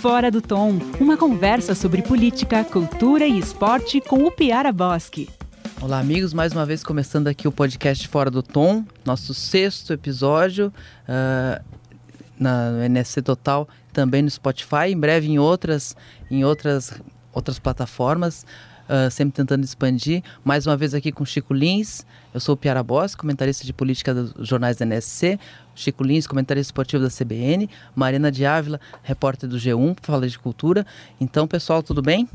Fora do Tom, uma conversa sobre política, cultura e esporte com o Piara Bosque. Olá, amigos, mais uma vez começando aqui o podcast Fora do Tom, nosso sexto episódio uh, na no NSC Total, também no Spotify, em breve em outras, em outras, outras plataformas. Uh, sempre tentando expandir. Mais uma vez aqui com Chico Lins. Eu sou o Piara Boss, comentarista de política dos jornais da NSC. Chico Lins, comentarista esportivo da CBN. Marina de Ávila, repórter do G1, fala de cultura. Então, pessoal, tudo bem?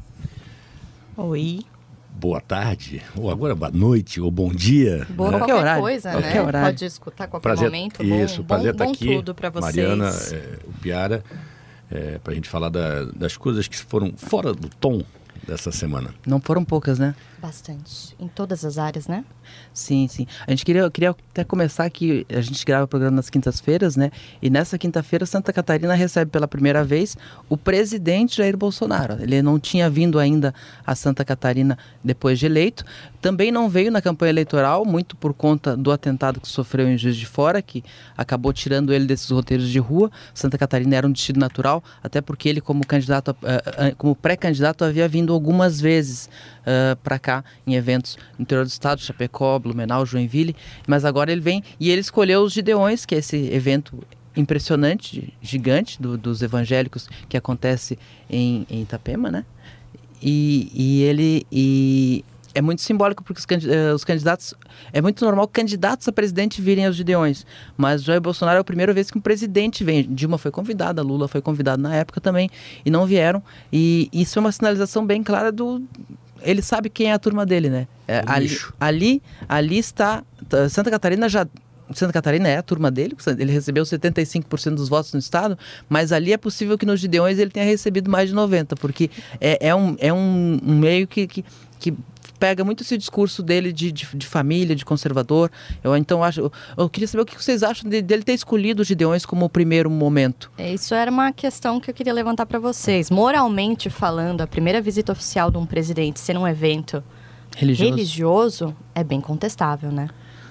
Oi. Boa tarde, ou agora boa noite, ou bom dia. Boa né? qualquer, horário, coisa, qualquer né? horário. Pode escutar a qualquer Prazer, momento. isso, bom, prazer bom, estar aqui. tudo para vocês. Mariana, é, o Piara, é, para a gente falar da- das coisas que foram fora do tom dessa semana. Não foram poucas, né? Bastante. Em todas as áreas, né? Sim, sim. A gente queria, queria até começar que a gente grava o programa nas quintas-feiras, né? E nessa quinta-feira, Santa Catarina recebe pela primeira vez o presidente Jair Bolsonaro. Ele não tinha vindo ainda a Santa Catarina depois de eleito. Também não veio na campanha eleitoral, muito por conta do atentado que sofreu em Juiz de Fora, que acabou tirando ele desses roteiros de rua. Santa Catarina era um destino natural, até porque ele, como candidato, a- a- como pré-candidato, havia vindo algumas vezes para cá em eventos no interior do estado, Chapecó, Blumenau, Joinville, mas agora ele vem e ele escolheu os Gideões, que é esse evento impressionante, gigante do- dos evangélicos que acontece em, em Itapema, né? E, e ele e é muito simbólico porque eh, os candidatos é muito normal candidatos a presidente virem aos Gideões, mas Jair Bolsonaro é a primeira vez que um presidente vem. Dilma foi convidada, Lula foi convidado na época também e não vieram. E isso é uma sinalização bem clara do ele sabe quem é a turma dele, né? É, O ali, nicho. ali ali está tá, Santa Catarina já Santa Catarina é a turma dele, ele recebeu 75% dos votos no estado, mas ali é possível que nos Gideões ele tenha recebido mais de 90%, porque é, é, um, é um, um meio que, que, que pega muito esse discurso dele de, de, de família, de conservador. Eu então acho. Eu, eu queria saber o que vocês acham de- dele ter escolhido os Gideões como o primeiro momento. É, Isso era uma questão que eu queria levantar para vocês. Moralmente falando, a primeira visita oficial de um presidente ser um evento Religioso. religioso é bem contestável, né?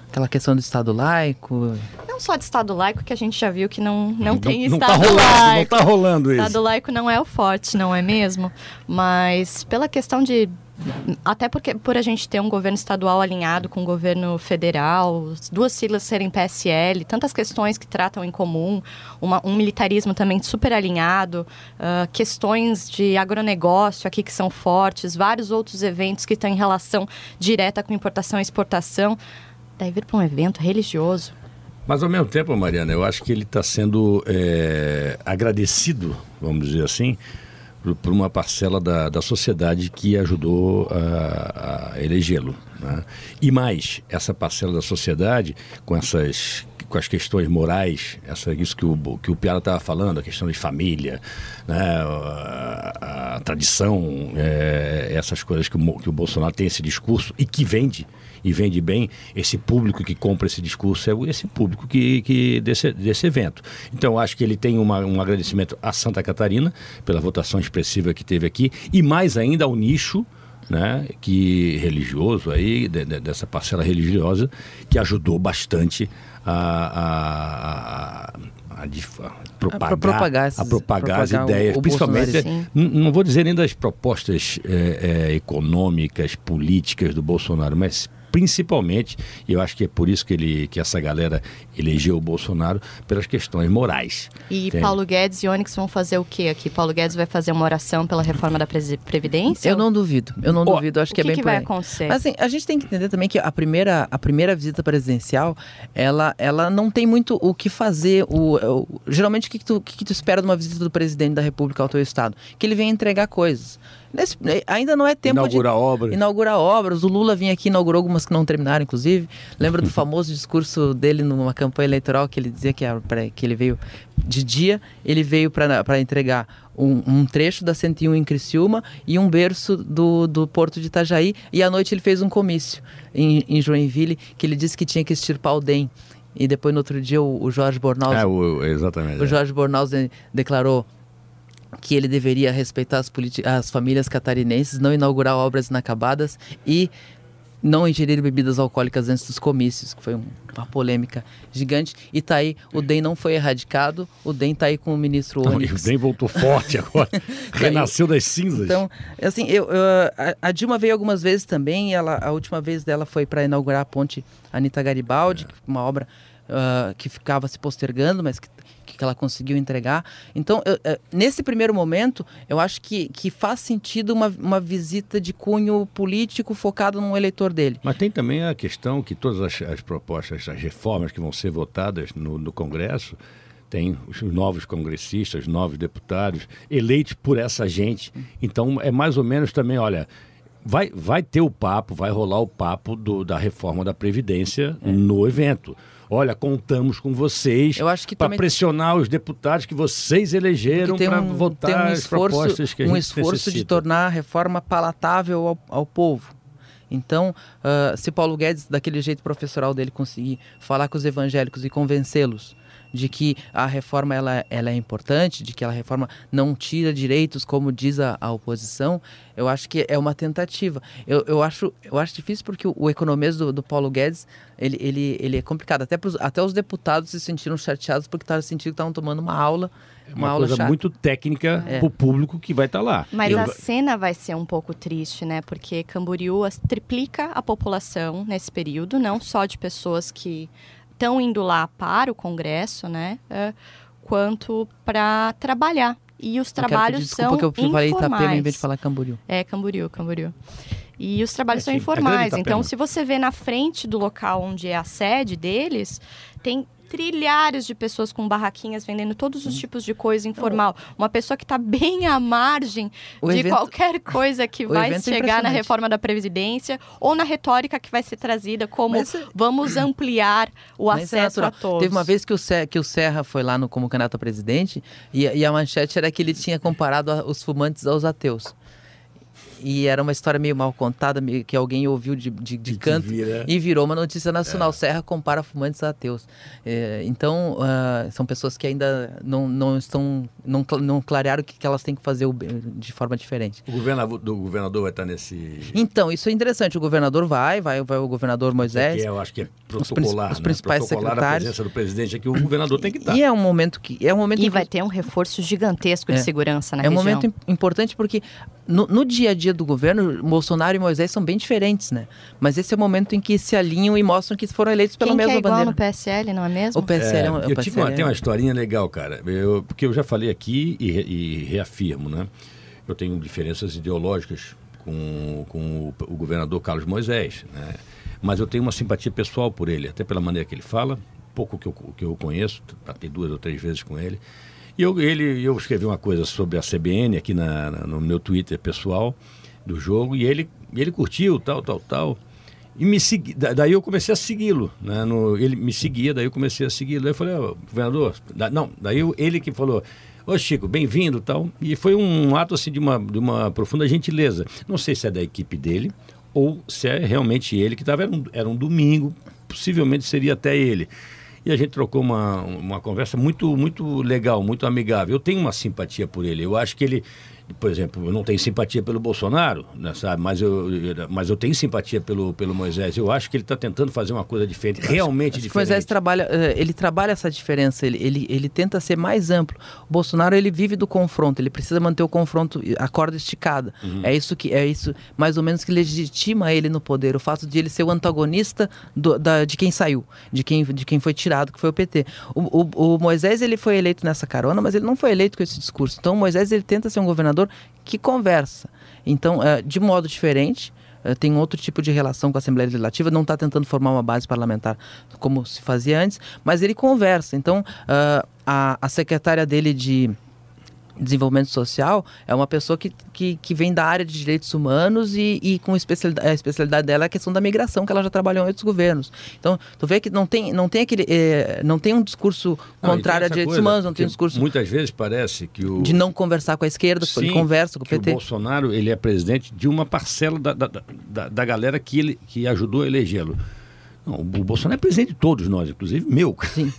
Aquela questão do Estado laico. Não só de Estado laico, que a gente já viu que não, não, tem não Estado tá rolando, não laico. tá rolando isso. Estado laico não é o forte, não é mesmo? Mas pela questão de. Até porque por a gente ter um governo estadual alinhado com o governo federal, as duas siglas serem PSL, tantas questões que tratam em comum, uma- um militarismo também super alinhado, ah, questões de agronegócio aqui que são fortes, vários outros eventos que têm relação direta com importação e exportação. Daí vir para um evento religioso. Mas ao mesmo tempo, Mariana, eu acho que ele está sendo é, agradecido, vamos dizer assim, por, uma parcela da, da sociedade que ajudou a, a elegê-lo. né? E mais, essa parcela da sociedade, com essas com as questões morais, essa, isso que o, que o Piara estava falando, a questão de família, né, a, a tradição, é, essas coisas que o, que o Bolsonaro tem esse discurso e que vende, e vende bem, esse público que compra esse discurso é esse público que, que desse, desse evento. Então, acho que ele tem uma, um agradecimento a Santa Catarina pela votação expressiva que teve aqui e mais ainda ao nicho né, que religioso aí de- de- dessa parcela religiosa que ajudou bastante a, a, a, a dif- a propagar, propagar esses- propagar as propagar o- ideias, o principalmente não vou dizer nem das propostas é, é, econômicas, políticas do Bolsonaro, mas principalmente, e eu acho que é por isso que, ele, que essa galera elegeu o Bolsonaro, pelas questões morais. E Tem. Paulo Guedes e Onyx vão fazer o quê aqui? Paulo Guedes vai fazer uma oração pela reforma da Previdência? Eu não duvido, eu não Ó, duvido, acho o que, é que bem que vai acontecer? Mas assim, a gente tem que entender também que a primeira, a primeira visita presidencial, ela, ela não tem muito o que fazer. O, o- geralmente, o que, que tu, o que, que tu espera de uma visita do presidente da República ao teu estado? Que ele venha entregar coisas. Nesse- ainda não é tempo de obras. inaugurar obras. O Lula vinha aqui e inaugurou algumas que não terminaram, inclusive. Lembra do famoso discurso dele numa campanha eleitoral que ele dizia que, era pra- que ele veio de dia, ele veio para entregar um, um trecho da 101 em Criciúma e um berço do, do Porto de Itajaí. E à noite ele fez um comício em, em Joinville que ele disse que tinha que extirpar o DEM. E depois, no outro dia, o, o Jorge Bornaus É, o, exatamente. o Jorge Bornaus de- declarou que ele deveria respeitar as, as famílias catarinenses, não inaugurar obras inacabadas e não ingerir bebidas alcoólicas antes dos comícios, que foi um, uma polêmica gigante. E tá aí, o DEM não foi erradicado, o DEM tá aí com o ministro Onyx. o DEM voltou forte agora, renasceu das cinzas. Então, assim, eu, eu a, Dilma veio algumas vezes também, ela, a última vez dela foi para inaugurar a ponte Anitta Garibaldi, é. uma obra uh, que ficava se postergando, mas que que ela conseguiu entregar. Então, eu, eu, nesse primeiro momento, eu acho que, que faz sentido uma, uma visita de cunho político focado no eleitor dele. Mas tem também a questão que todas as, as propostas, as reformas que vão ser votadas no, no Congresso, tem os novos congressistas, novos deputados, eleitos por essa gente. Então, é mais ou menos também, olha, vai, vai ter o papo, vai rolar o papo do, da reforma da Previdência é. no evento olha, contamos com vocês para também... pressionar os deputados que vocês elegeram para um, votar tem um esforço, as propostas que a um gente esforço necessita. de tornar a reforma palatável ao, ao povo. Então, uh, se Paulo Guedes, daquele jeito professoral dele, conseguir falar com os evangélicos e convencê-los de que a reforma ela, ela é importante, de que a reforma não tira direitos, como diz a, a oposição, eu acho que é uma tentativa. Eu, eu, acho, eu acho difícil porque o, o economês do, do, Paulo Guedes ele, ele, ele é complicado. Até, pros, até os deputados se sentiram chateados porque estavam sentindo que estavam tomando uma aula. É uma, uma coisa chata. muito técnica é. para o público que vai estar tá lá. Mas eu... a cena vai ser um pouco triste, né? Porque Camboriú triplica a população nesse período, não só de pessoas que estão indo lá para o Congresso, né? É, quanto para trabalhar. E os trabalhos são que eu informais. falei Itapema em vez de falar Camboriú. É, Camboriú, Camboriú. E os trabalhos é, são sim, informais. Então, se você vê na frente do local onde é a sede deles, tem trilhares de pessoas com barraquinhas vendendo todos os tipos de coisa informal. Uma pessoa que está bem à margem o de evento... qualquer coisa que vai é chegar na reforma da Previdência ou na retórica que vai ser trazida como Mas... É- vamos ampliar o Mas é acesso é a todos. Teve uma vez que o, Serra, que o Serra foi lá no, como candidato a presidente e, e a manchete era que ele tinha comparado a, os fumantes aos ateus e era uma história meio mal contada, meio que alguém ouviu de, de, de canto vira. e virou uma notícia nacional. É. Serra compara fumantes a ateus. É, então, uh, são pessoas que ainda não, não estão, não, não clarearam o que, que elas têm que fazer de forma diferente. O governador, do governador vai estar nesse... Então, isso é interessante. O governador vai, vai, vai o governador Moisés. Que é, eu acho que é protocolar, os, os né? principais protocolar secretários. a presença do presidente aqui, o governador tem que estar. E é um momento que... É um momento e vai ter um reforço gigantesco de é. segurança na é região. É um momento importante porque no, no dia a dia do governo, Bolsonaro e Moisés são bem diferentes, né? Mas esse é o momento em que se alinham e mostram que foram eleitos pela Quem mesma que é igual bandeira. no PSL, não é mesmo? O PSL é, é, um, eu tive uma, tem uma historinha legal, cara. Eu, porque eu já falei aqui e, e reafirmo, né? Eu tenho diferenças ideológicas com, com o, o, governador Carlos Moisés, né? Mas eu tenho uma simpatia pessoal por ele, até pela maneira que ele fala, pouco que eu, que eu conheço, tratei duas ou três vezes com ele. E eu, ele, eu escrevi uma coisa sobre a CBN aqui na, na, no meu Twitter pessoal do jogo e ele, ele curtiu, tal, tal, tal. E me segui, daí eu comecei a segui-lo, né? No, ele me seguia, daí eu comecei a segui-lo. Eu falei, oh, governador, da, não, daí eu, ele que falou, ô Chico, bem-vindo tal. E foi um ato assim de uma, de uma profunda gentileza. Não sei se é da equipe dele ou se é realmente ele que estava, era, um, era um domingo, possivelmente seria até ele e a gente trocou uma, uma conversa muito, muito legal, muito amigável. Eu tenho uma simpatia por ele. Eu acho que ele, por exemplo, eu não tenho simpatia pelo Bolsonaro, né, sabe? Mas eu, mas eu tenho simpatia pelo, pelo Moisés. Eu acho que ele está tentando fazer uma coisa diferente, realmente diferente. O Moisés trabalha, eh, ele trabalha essa diferença, ele, ele, ele tenta ser mais amplo. O Bolsonaro ele vive do confronto, ele precisa manter o confronto, a corda esticada. Uhum. É isso que é isso mais ou menos que legitima ele no poder, o fato de ele ser o antagonista do, da, de quem saiu, de quem, de quem foi tirado, que foi o PT. O, o, o Moisés ele foi eleito nessa carona, mas ele não foi eleito com esse discurso. Então o Moisés ele tenta ser um governador que conversa. Então, é, de modo diferente, é, tem outro tipo de relação com a Assembleia Legislativa, não está tentando formar uma base parlamentar como se fazia antes, mas ele conversa. Então, é, a, a secretária dele de desenvolvimento social é uma pessoa que, que, que vem da área de direitos humanos e, e com especialidade, a especialidade dela é a questão da migração, que ela já trabalhou em outros governos. Então, tu vê que não tem, não tem aquele. É, não tem um discurso contrário a direitos coisa, humanos, não tem um discurso. Muitas vezes parece que o. De não conversar com a esquerda, Sim, ele conversa com o PT. O Bolsonaro ele é presidente de uma parcela da, da, da, da galera que, ele, que ajudou a elegê-lo. Não, o Bolsonaro é presidente de todos nós, inclusive meu. Sim,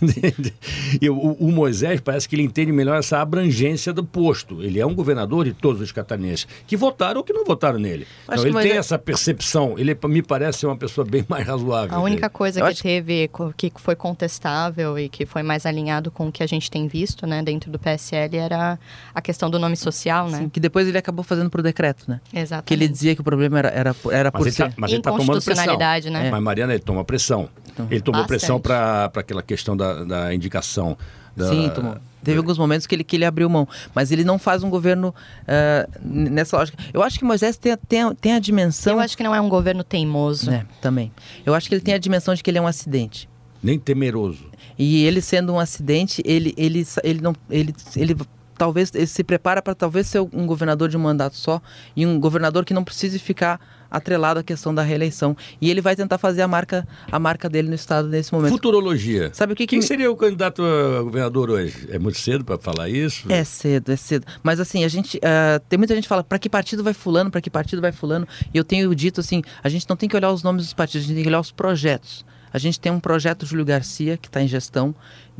e o, o, Moisés parece que ele entende melhor essa abrangência do posto. Ele é um governador de todos os catarinenses, que votaram ou que não votaram nele. Então, ele Moisés... tem essa percepção. Ele me parece ser uma pessoa bem mais razoável. A única coisa Eu que teve, que foi contestável e que foi mais alinhado com o que a gente tem visto né, dentro do PSL era a questão do nome social, né? Sim, que depois ele acabou fazendo por decreto, né? Exatamente. Que ele dizia que o problema era, era, era por mas ser... Tá, mas ele está tomando pressão. Né? É. Mas Mariana, ele toma pressão. Então, ele tomou bastante. pressão para aquela questão da, da indicação. Da... Sim, tomou. Teve alguns momentos que ele, que ele abriu mão, mas ele não faz um governo uh, nessa lógica. Eu acho que Moisés tem, tem, tem a dimensão. Eu acho que não é um governo teimoso. É, também. Eu acho que ele tem a dimensão de que ele é um acidente. Nem temeroso. E ele sendo um acidente, ele, ele, ele, não, ele, ele talvez ele se prepara para talvez ser um governador de um mandato só e um governador que não precise ficar atrelado à questão da reeleição. E ele vai tentar fazer a marca, a marca dele no estado nesse momento. Futurologia. Sabe o que, que... Quem seria o candidato a governador hoje? É muito cedo para falar isso? É cedo, é cedo. Mas assim, a gente uh, tem muita gente que fala para que partido vai fulano, para que partido vai fulano. E eu tenho dito assim, a gente não tem que olhar os nomes dos partidos, a gente tem que olhar os projetos. A gente tem um projeto Júlio Garcia, que está em gestão,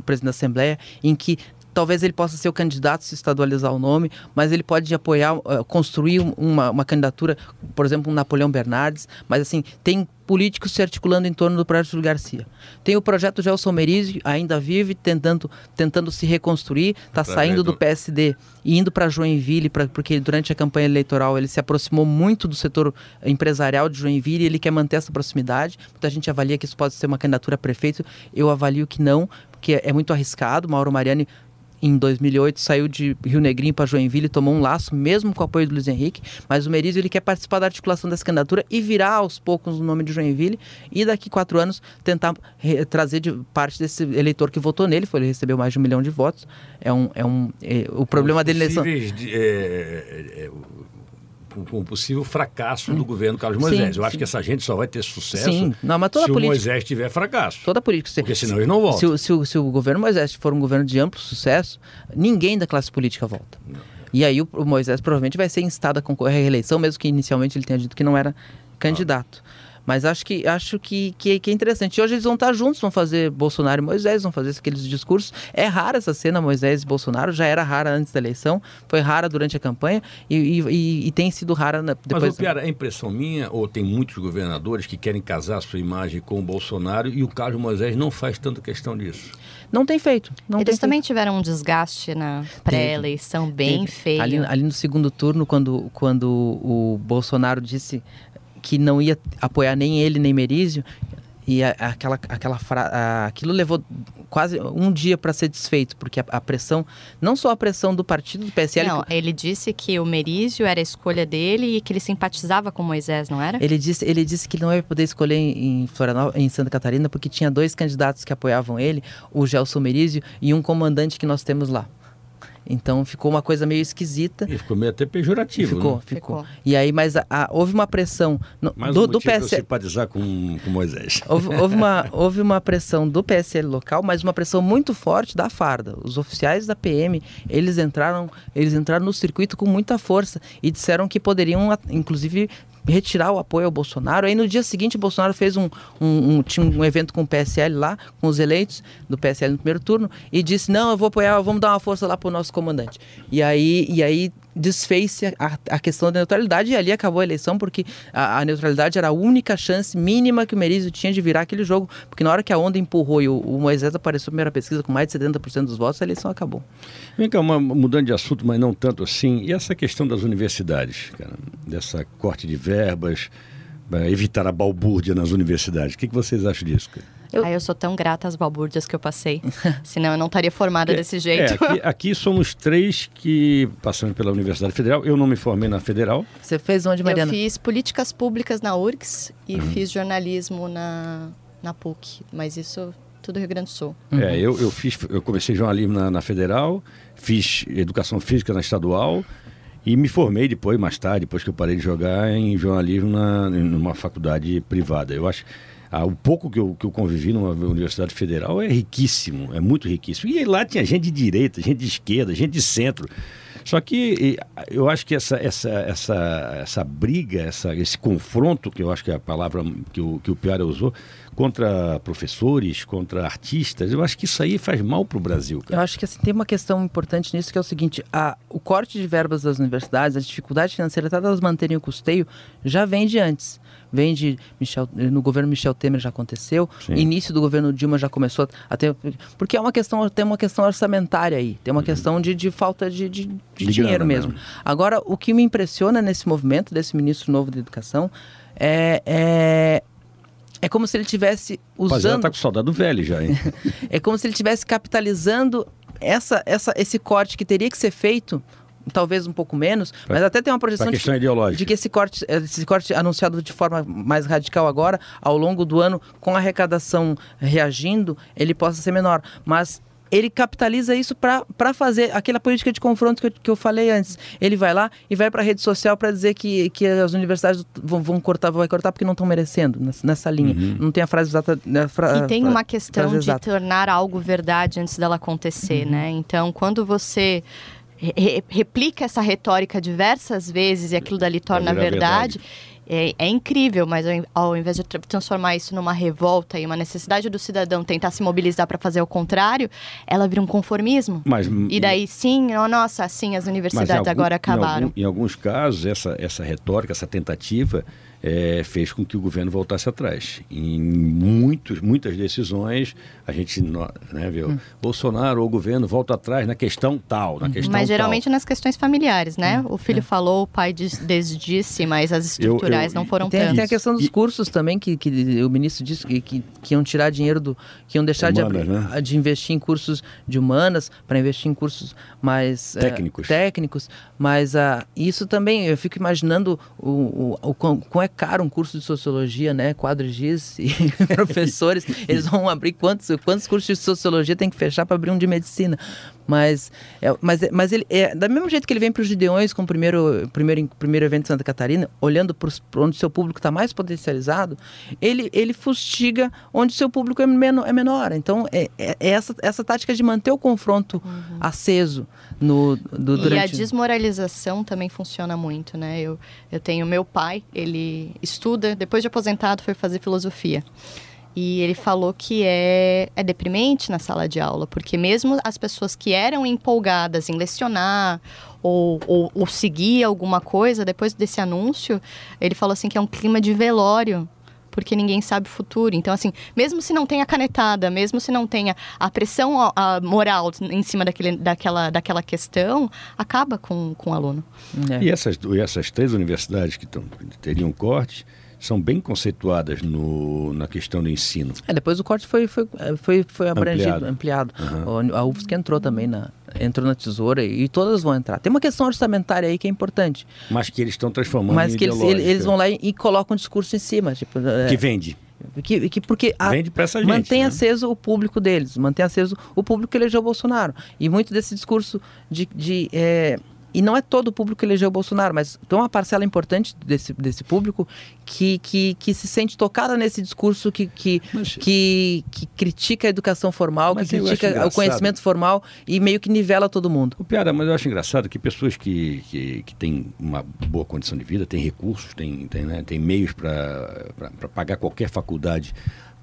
presidente da Assembleia, em que talvez ele possa ser o candidato se estadualizar o nome, mas ele pode apoiar, uh, construir uma, uma candidatura, por exemplo, um Napoleão Bernardes, mas assim, tem políticos se articulando em torno do projeto Júlio Garcia. Tem o projeto Gelson Merizio, ainda vive, tentando, tentando se reconstruir, está saindo do PSD e indo para Joinville, pra, porque durante a campanha eleitoral ele se aproximou muito do setor empresarial de Joinville e ele quer manter essa proximidade. Muita gente avalia que isso pode ser uma candidatura a prefeito, eu avalio que não, porque é muito arriscado. Mauro Mariani em 2008 saiu de Rio Negrinho para Joinville, tomou um laço, mesmo com o apoio do Luiz Henrique, mas o Merizio ele quer participar da articulação dessa candidatura e virar aos poucos o nome de Joinville e daqui quatro anos tentar trazer de parte desse eleitor que votou nele, foi ele recebeu mais de um milhão de votos. É um, é um, é, o problema dele... De, é, é, com, o possível fracasso do governo Carlos Moisés. Sim, Eu acho sim. que essa gente só vai ter sucesso sim. Não, mas toda se política, o Moisés tiver fracasso. Toda política. Se, Porque senão ele não volta. Se, se, se, o, se, o governo Moisés for um governo de amplo sucesso, ninguém da classe política volta. Não. E aí o, o, Moisés provavelmente vai ser instado a concorrer à reeleição, mesmo que inicialmente ele tenha dito que não era candidato. Ah. Mas acho que acho que, que, que, é interessante. E hoje eles vão estar juntos, vão fazer Bolsonaro e Moisés, vão fazer aqueles discursos. É rara essa cena, Moisés e Bolsonaro, já era rara antes da eleição, foi rara durante a campanha e, e, e tem sido rara na, depois. Mas, Piara, é impressão minha, ou tem muitos governadores que querem casar sua imagem com o Bolsonaro e o Carlos Moisés não faz tanta questão disso? Não tem feito. Não Eles tem também feito. tiveram um desgaste na pré-eleição bem Teve. feio. Ali, ali no segundo turno, quando, quando o Bolsonaro disse que não ia apoiar nem ele nem Merizio e a, aquela, aquela a, aquilo levou quase um dia para ser desfeito, porque a, a, pressão, não só a pressão do partido do PSL. Não, ele disse que o Merizio era a escolha dele e que ele simpatizava com Moisés, não era? Ele disse, ele disse que não ia poder escolher em, em Florianópolis, em Santa Catarina, porque tinha dois candidatos que apoiavam ele, o Gelson Merizio e um comandante que nós temos lá. Então ficou uma coisa meio esquisita. E ficou meio até pejorativo. Ficou, né? ficou, ficou. E aí, mas a, a, houve uma pressão no, Mais do, um do PSL. simpatizar com, com Moisés. Houve, houve, uma, houve uma pressão do PSL local, mas uma pressão muito forte da Farda. Os oficiais da PM, eles entraram, eles entraram no circuito com muita força e disseram que poderiam, inclusive, retirar o apoio ao Bolsonaro. Aí no dia seguinte Bolsonaro fez um, um, um, tinha um evento com o PSL lá, com os eleitos do PSL no primeiro turno, e disse, não, eu vou apoiar, vamos dar uma força lá para o nosso comandante. E aí, e aí desfez a, a, questão da neutralidade e ali acabou a eleição porque a, a, neutralidade era a única chance mínima que o Merizio tinha de virar aquele jogo, porque na hora que a onda empurrou e o, o Moisés apareceu na primeira pesquisa com mais de 70% dos votos, a eleição acabou. Vem cá, uma, mudando de assunto, mas não tanto assim, e essa questão das universidades, cara, dessa corte de verbas, evitar a balbúrdia nas universidades, o que, que vocês acham disso? Cara? Eu... Ah, eu sou tão grata às balbúrdias que eu passei. Senão eu não estaria formada é, desse jeito. É, aqui, aqui, somos três que passamos pela Universidade Federal. Eu não me formei na Federal. Você fez onde, Mariana? Eu fiz políticas públicas na URGS e uhum. fiz jornalismo na, na PUC. Mas isso tudo Rio Grande do Sul. Uhum. É, eu, eu fiz, eu comecei jornalismo na, na Federal, fiz educação física na estadual e me formei depois, mais tarde, depois que eu parei de jogar, em jornalismo na, numa faculdade privada. Eu acho ah, o pouco que eu, que eu convivi numa universidade federal é riquíssimo, é muito riquíssimo. E lá tinha gente de direita, gente de esquerda, gente de centro. Só que eu acho que essa, essa, essa, essa briga, essa, esse confronto, que eu acho que é a palavra que o, que o Piara usou, contra professores, contra artistas. Eu acho que isso aí faz mal para o Brasil. Cara. Eu acho que assim, tem uma questão importante nisso que é o seguinte: a, o corte de verbas das universidades, a dificuldade financeira, até elas manterem o custeio, já vem de antes vem de Michel, no governo Michel Temer já aconteceu, Sim. início do governo Dilma já começou a ter, porque é uma questão, tem uma questão orçamentária aí, tem uma uhum. questão de, de falta de, de, de, de dinheiro mesmo. Agora, o que me impressiona nesse movimento desse ministro novo da educação é, é é como se ele tivesse usando. Rapaziada, tá com saudade do velho já, hein? é como se ele tivesse capitalizando essa, essa, esse corte que teria que ser feito talvez um pouco menos, mas até tem uma projeção de, ideológica. de que esse corte, esse corte anunciado de forma mais radical agora, ao longo do ano, com a arrecadação reagindo, ele possa ser menor. Mas ele capitaliza isso para fazer aquela política de confronto que eu, que eu falei antes. Ele vai lá e vai para a rede social para dizer que, que as universidades vão, vão cortar, vai cortar porque não estão merecendo nessa, nessa linha. Uhum. Não tem a frase exata. Né, fra, e tem uma questão de exata. tornar algo verdade antes dela acontecer, uhum. né? Então, quando você re replica essa retórica diversas vezes e aquilo dali torna verdade, verdade. É, é, incrível, mas ao invés de transformar isso numa revolta e uma necessidade do cidadão tentar se mobilizar para fazer o contrário, ela vira um conformismo. Mas, e daí sim, oh, nossa, assim as universidades algum, agora acabaram. Em, algum, em, alguns casos, essa, essa retórica, essa tentativa é, fez com que o governo voltasse atrás. Em muitos, muitas decisões, a gente né, viu, hum. Bolsonaro ou o governo volta atrás na questão tal, na uhum. questão Mas geralmente tal. nas questões familiares, né? Hum. O filho é. falou, o pai desdisse, mas as estruturais eu, eu, não foram tem, tanto. Tem a questão dos cursos também, que, que o ministro disse que, que, que iam tirar dinheiro do... que iam deixar humanas, de, né? de investir em cursos de humanas para investir em cursos mais... Técnicos. É, técnicos. Mas uh, isso também, eu fico imaginando o, o, o, o, é caro um curso de sociologia, né? Quadrigis e professores, eles vão abrir quantos, quantos cursos de sociologia tem que fechar para abrir um de medicina? Mas, é, mas, é, mas ele é da mesmo jeito que ele vem para os Gideões com o primeiro, primeiro, primeiro evento de Santa Catarina, olhando para onde seu público está mais potencializado, ele, ele fustiga onde seu público é, menor. É menor. Então, é, é, é essa, essa tática de manter o confronto uhum. aceso no, do, durante... E a desmoralização também funciona muito, né? Eu, eu tenho meu pai, ele estuda, depois de aposentado, foi fazer filosofia. E ele falou que é, é deprimente na sala de aula, porque mesmo as pessoas que eram empolgadas em lecionar ou, ou, ou seguir alguma coisa, depois desse anúncio, ele falou assim que é um clima de velório porque ninguém sabe o futuro. Então, assim, mesmo se não tenha canetada, mesmo se não tenha a pressão a, a moral em cima daquele, daquela, daquela questão, acaba com, com o aluno. É. E, essas, e essas três universidades que tão, teriam cortes são bem conceituadas no, na questão do ensino. É, depois o corte foi, foi, foi, foi abrangido, ampliado. ampliado. Uhum. A UFSC entrou também na, entrou na tesoura e todas vão entrar. Tem uma questão orçamentária aí que é importante. Mas que eles estão transformando Mas que eles, eles, vão lá e, e, colocam um discurso em cima. Tipo, é, que vende. Que, que porque a, Vende pra essa gente, mantém né? aceso o público deles, mantém aceso o público que elegeu o Bolsonaro. E muito desse discurso de, de é, e não é todo o público que elegeu o Bolsonaro, mas tem uma parcela importante desse, desse público que, que, que se sente tocada nesse discurso que, que, mas, que, que, critica a educação formal, que critica o conhecimento formal e meio que nivela todo mundo. O Piara, mas eu acho engraçado que pessoas que, que, que têm uma boa condição de vida, têm recursos, têm, têm, né, têm meios para pagar qualquer faculdade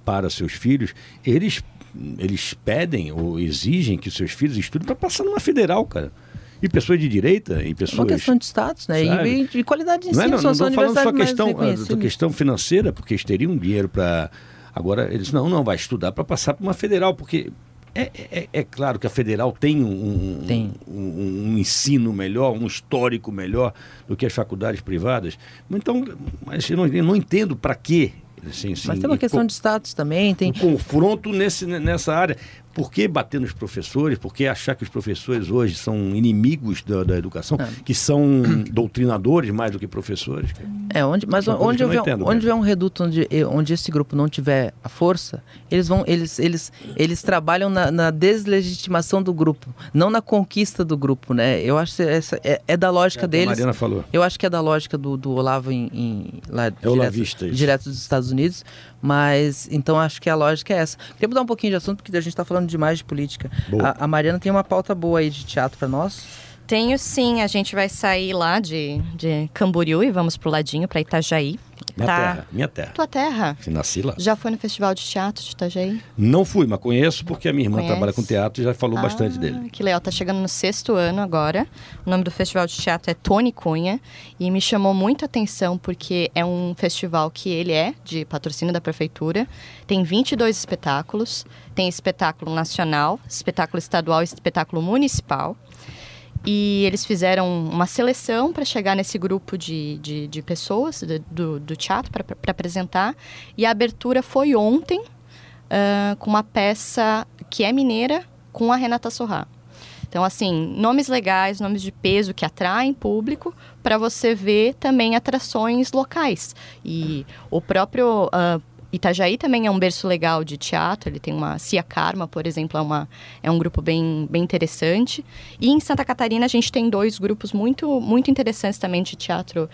para seus filhos, eles, eles pedem ou exigem que seus filhos estudem para passar numa federal, cara. E pessoas de direita, e pessoas... Uma questão de status, né? E, de qualidade de ensino. Não, é, não, não, não falando só questão, só questão financeira, porque eles teriam dinheiro para... Agora, eles não, não vai estudar para passar para uma federal, porque é, é, é, claro que a federal tem, um, tem. Um, um, ensino melhor, um histórico melhor do que as faculdades privadas. Então, mas eu não, eu não entendo para quê. Assim, assim, mas tem uma questão de status também. Tem... Um confronto nesse, nessa área. Por que bater nos professores? Por que achar que os professores hoje são inimigos da, da educação, é. que são doutrinadores mais do que professores? É, onde, mas onde, houver, entendo, onde houver um reduto onde, onde esse grupo não tiver a força, eles vão, eles, eles, eles trabalham na, na deslegitimação do grupo, não na conquista do grupo, né? Eu acho que essa é, é da lógica é, deles. A Mariana falou. Eu acho que é da lógica do, do Olavo em, em lá, é direto, Olavista, direto dos Estados Unidos, mas então acho que a lógica é essa. Queria mudar um pouquinho de assunto porque a gente está falando demais de política. A, a, Mariana tem uma pauta boa aí de teatro para nós. Tenho sim, a gente vai sair lá de, de Camboriú e vamos pro ladinho, para Itajaí. Minha Tá. terra, minha terra. Tua terra. Nasci lá. Já foi no Festival de Teatro de Itajaí? Não fui, mas conheço porque a minha irmã Conhece? trabalha com teatro e já falou bastante Ah, dele. Que legal, tá chegando no sexto ano agora. O nome do festival de teatro é Tony Cunha e me chamou muito a atenção porque é um festival que ele é de patrocínio da prefeitura. Tem 22 espetáculos, tem espetáculo nacional, espetáculo estadual e espetáculo municipal. E eles fizeram uma seleção para chegar nesse grupo de, de, de pessoas do, do teatro para apresentar. E a abertura foi ontem, ah, com uma peça que é mineira, com a Renata Sorrá. Então, assim, nomes legais, nomes de peso que atraem público, para você ver também atrações locais. E o próprio ah, Itajaí também é um berço legal de teatro, ele tem uma Cia Karma, por exemplo, é, uma, é um grupo bem, bem interessante. E em Santa Catarina a gente tem dois grupos muito, muito interessantes também de teatro.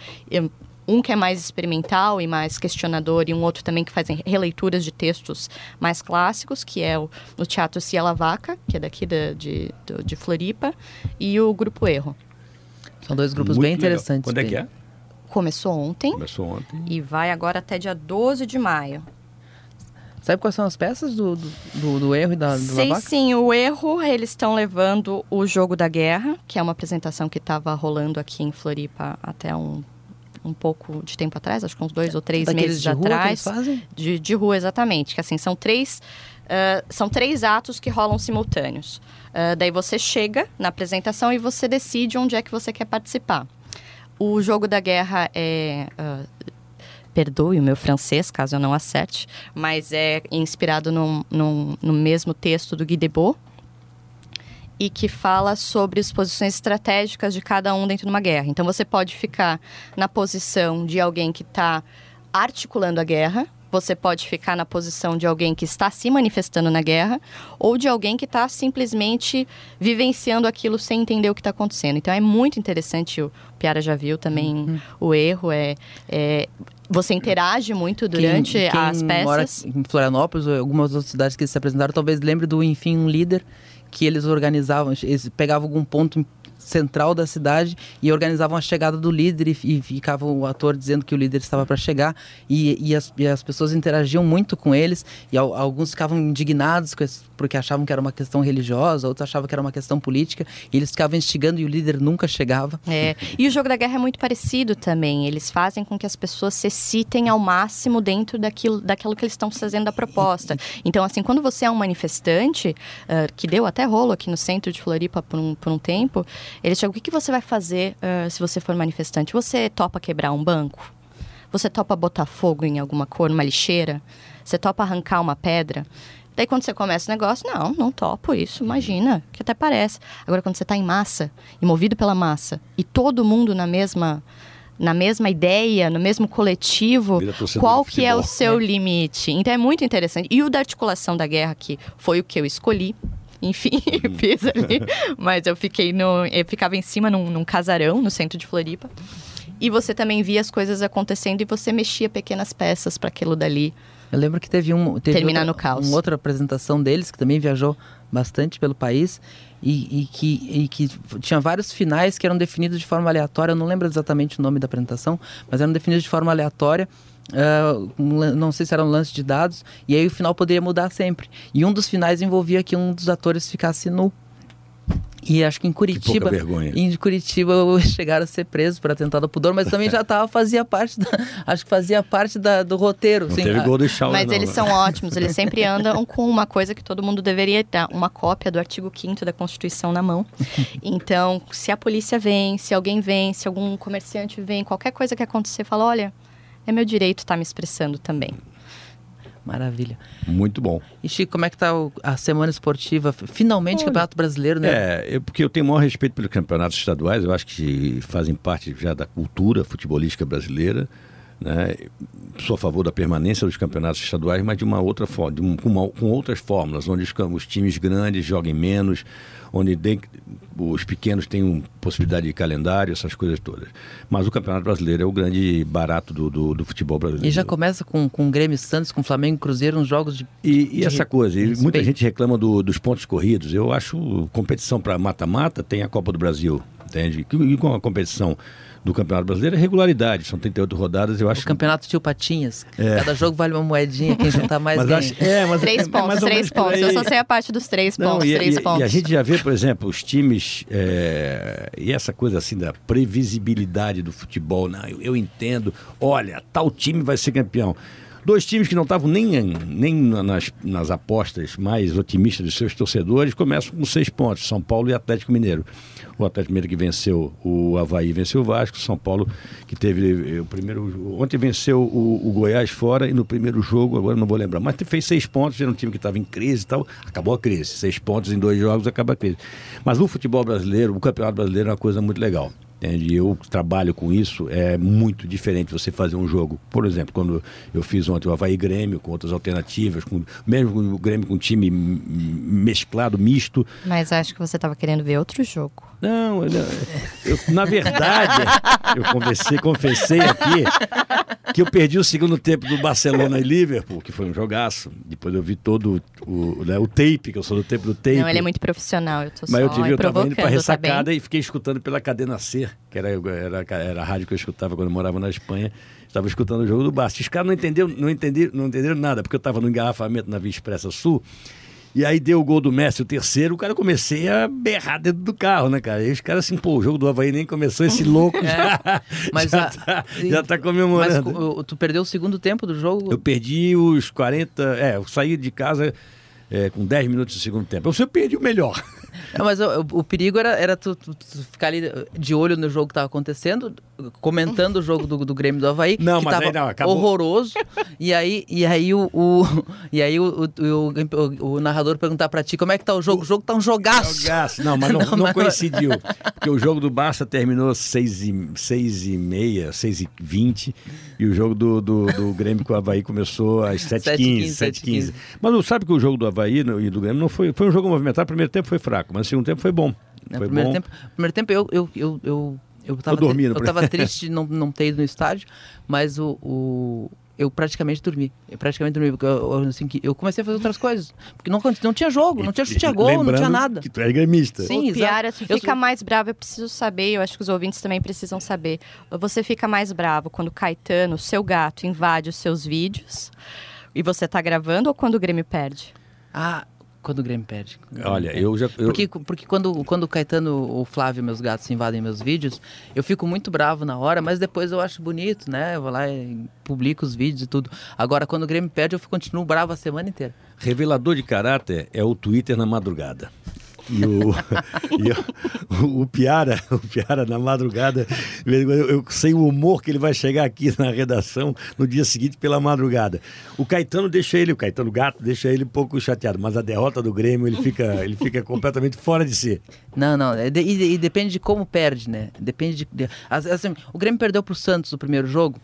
Um que é mais experimental e mais questionador, e um outro também que fazem releituras de textos mais clássicos, que é o, o Teatro Cia Lavaca, que é daqui da- de, do- de Floripa, e o Grupo Erro. São dois grupos Muito bem legal. interessantes. Quando é que é? Começou ontem Começou ontem. e vai agora até dia 12 de maio. Sabe quais são as peças do, do, do- do erro e da, do Sei Lavaca? sim, o erro, eles estão levando o Jogo da Guerra, que é uma apresentação que estava rolando aqui em Floripa até um, um pouco de tempo atrás, acho que uns dois ou três Daqueles meses de rua que atrás. eles fazem? De, de rua, exatamente. Que assim, são três. ah, são três atos que rolam simultâneos. Ah, daí você chega na apresentação e você decide onde é que você quer participar. O jogo da guerra é. ah, perdoe o meu francês, caso eu não acerte, mas é inspirado num- no mesmo texto do Guy Debord e que fala sobre as posições estratégicas de cada um dentro de uma guerra. Então você pode ficar na posição de alguém que está articulando a guerra, você pode ficar na posição de alguém que está se manifestando na guerra, ou de alguém que está simplesmente vivenciando aquilo sem entender o que está acontecendo. Então é muito interessante, o Piara já viu também Uhum. o erro, é, é você interage muito durante quem, quem as mora peças. em Florianópolis ou algumas outras cidades que se apresentaram, talvez lembre do Enfim um Líder, que eles organizavam, eles pegavam algum ponto central da cidade e organizavam a chegada do líder e, e ficava o ator dizendo que o líder estava para chegar. E, e, as, e as pessoas interagiam muito com eles e al- alguns ficavam indignados com esse- porque achavam que era uma questão religiosa, outros achavam que era uma questão política e eles ficavam instigando e o líder nunca chegava. É. E o jogo da guerra é muito parecido também. Eles fazem com que as pessoas se excitem ao máximo dentro daquilo, daquilo que eles estão fazendo da proposta. Então, assim, quando você é um manifestante, ah, que deu até rolo aqui no centro de Floripa por um, por um tempo, eles chegam, o que, que você vai fazer ah, se você for manifestante? Você topa quebrar um banco? Você topa botar fogo em alguma cor, numa lixeira? Você topa arrancar uma pedra? Daí quando você começa o negócio, não, não topo isso, imagina, que até parece. Agora quando você está em massa, e movido pela massa, e todo mundo na mesma na mesma ideia, no mesmo coletivo, qual que é o seu limite? Então é muito interessante. E o da articulação da guerra, que foi o que eu escolhi, enfim, fiz ali. Mas eu fiquei no. Eu ficava em cima num, num casarão no centro de Floripa. E você também via as coisas acontecendo e você mexia pequenas peças para aquilo dali. Eu lembro que teve um teve Terminar outra, no caos. uma outra apresentação deles que também viajou bastante pelo país e, e que, e que tinha vários finais que eram definidos de forma aleatória. Eu não lembro exatamente o nome da apresentação, mas eram definidos de forma aleatória. lan- não sei se era um lance de dados, e aí o final poderia mudar sempre. E um dos finais envolvia que um dos atores ficasse nu. E acho que em Curitiba. pouca vergonha. Em Curitiba chegaram a ser presos por atentado ao pudor, mas também já tava, fazia parte da, acho que fazia parte da- do roteiro. Não assim, teve a- gol do Shaw, Mas não, eles né? são ótimos, eles sempre andam com uma coisa que todo mundo deveria ter, uma cópia do artigo 5 da Constituição na mão. Então, se a polícia vem, se alguém vem, se algum comerciante vem, qualquer coisa que acontecer, fala, olha, é meu direito estar me expressando também. Maravilha. Muito bom. E Chico, como é que tá o- a semana esportiva? Finalmente, Campeonato Brasileiro, né? É, eu- porque eu tenho o maior respeito pelos campeonatos estaduais, eu acho que fazem parte já da cultura futebolística brasileira. Né? Sou a favor da permanência dos campeonatos estaduais, mas de uma outra forma, de um- com, uma- com outras fórmulas, onde os, os times grandes joguem menos, onde de- os pequenos tenham possibilidade de calendário, essas coisas todas. Mas o Campeonato Brasileiro é o grande barato do, do, do futebol brasileiro. E já começa com, com Grêmio e Santos, com Flamengo e Cruzeiro, uns jogos de. E, e essa coisa, e muita gente reclama do- dos pontos corridos. Eu acho competição para mata-mata tem a Copa do Brasil. entende? E com a competição do Campeonato Brasileiro é regularidade, são 38 rodadas, eu acho. O campeonato tio Patinhas. É. Cada jogo vale uma moedinha, quem juntar mais mas ganha. Acho, é, mas três é, pontos, três pontos. Eu só sei a parte dos três Não, pontos, e, três e, pontos. E a gente já vê, por exemplo, os times é, e essa coisa assim da previsibilidade do futebol. Não, eu, eu entendo. Olha, tal time vai ser campeão. Dois times que não estavam nem, nem nas, nas apostas mais otimistas dos seus torcedores começam com seis pontos: São Paulo e Atlético Mineiro. O Atlético Mineiro que venceu o Havaí, venceu o Vasco. São Paulo que teve eh, o primeiro. Ontem venceu o, o Goiás fora e no primeiro jogo, agora não vou lembrar, mas fez seis pontos. Era um time que estava em crise e tal. Acabou a crise. Seis pontos em dois jogos acaba a crise. Mas o futebol brasileiro, o campeonato brasileiro é uma coisa muito legal. Entende? Eu trabalho com isso, é muito diferente você fazer um jogo. Por exemplo, quando eu fiz ontem o Havaí Grêmio, com outras alternativas, com, mesmo o Grêmio com um time mesclado, misto. Mas acho que você estava querendo ver outro jogo. Não, eu, eu, na verdade, eu conversei, confessei aqui que eu perdi o segundo tempo do Barcelona e Liverpool, que foi um jogaço. Depois eu vi todo o, né, o tape, que eu sou do tempo do tape. Não, ele é muito profissional, eu tô Mas eu tive, eu tava indo pra tá ressacada tá e fiquei escutando pela cadena C, que era, era, era a rádio que eu escutava quando eu morava na Espanha. Estava escutando o jogo do Barça. Os caras não entenderam, não, entenderam, não entenderam nada, porque eu estava no engarrafamento na Via Expressa Sul. E aí deu o gol do Messi, o terceiro, o cara comecei a berrar dentro do carro, né, cara? E os caras assim, pô, o jogo do Havaí nem começou, esse louco já, é, mas já, a, tá, já tá comemorando. Mas tu perdeu o segundo tempo do jogo? Eu perdi os 40, é, eu saí de casa é, com 10 minutos do segundo tempo. Você perdi o melhor. Não, mas o, o, perigo era, era tu, tu, tu, ficar ali de olho no jogo que estava acontecendo, comentando o jogo do, do Grêmio do Havaí, não, que mas tava não, acabou. horroroso. E aí, e aí, o, o e aí o, o, o, narrador perguntar para ti como é que tá o jogo. O jogo tá um jogaço. Jogaço. Não, mas não, não, não coincidiu. Porque o jogo do Barça terminou 6 e, seis e meia, 6 e 20 e o jogo do, do, do Grêmio com o Havaí começou às 7h15, 7h15. Mas não sabe que o jogo do Havaí e do Grêmio não foi, foi um jogo movimentado, o primeiro tempo foi fraco, mas o segundo tempo foi bom. É, foi primeiro, bom. Tempo, primeiro tempo eu, eu, eu, eu, eu tava, eu dormi eu tava triste de não, não ter ido no estádio, mas o, o eu praticamente dormi. Eu praticamente dormi, porque eu, assim, que eu comecei a fazer outras coisas. Porque não, não tinha jogo, não tinha chute a gol, não tinha nada. que tu é gremista. Sim, Piara, tu fica sou... mais bravo, eu preciso saber, eu acho que os ouvintes também precisam saber. Você fica mais bravo quando o Caetano, seu gato, invade os seus vídeos e você tá gravando ou quando o Grêmio perde? Ah, quando o Grêmio perde. Olha, eu já. Eu... Porque, porque quando, quando o Caetano, o Flávio e meus gatos invadem meus vídeos, eu fico muito bravo na hora, mas depois eu acho bonito, né? Eu vou lá e publico os vídeos e tudo. Agora, quando o Grêmio perde, eu continuo bravo a semana inteira. Revelador de caráter é o Twitter na madrugada. E o, e o, o, Piara, o Piara na madrugada, eu, sei o humor que ele vai chegar aqui na redação no dia seguinte pela madrugada. O Caetano deixa ele, o Caetano Gato deixa ele um pouco chateado, mas a derrota do Grêmio ele fica, ele fica completamente fora de si. Não, não, é e, e, e depende de como perde, né? Depende de, de assim, o Grêmio perdeu pro Santos no primeiro jogo.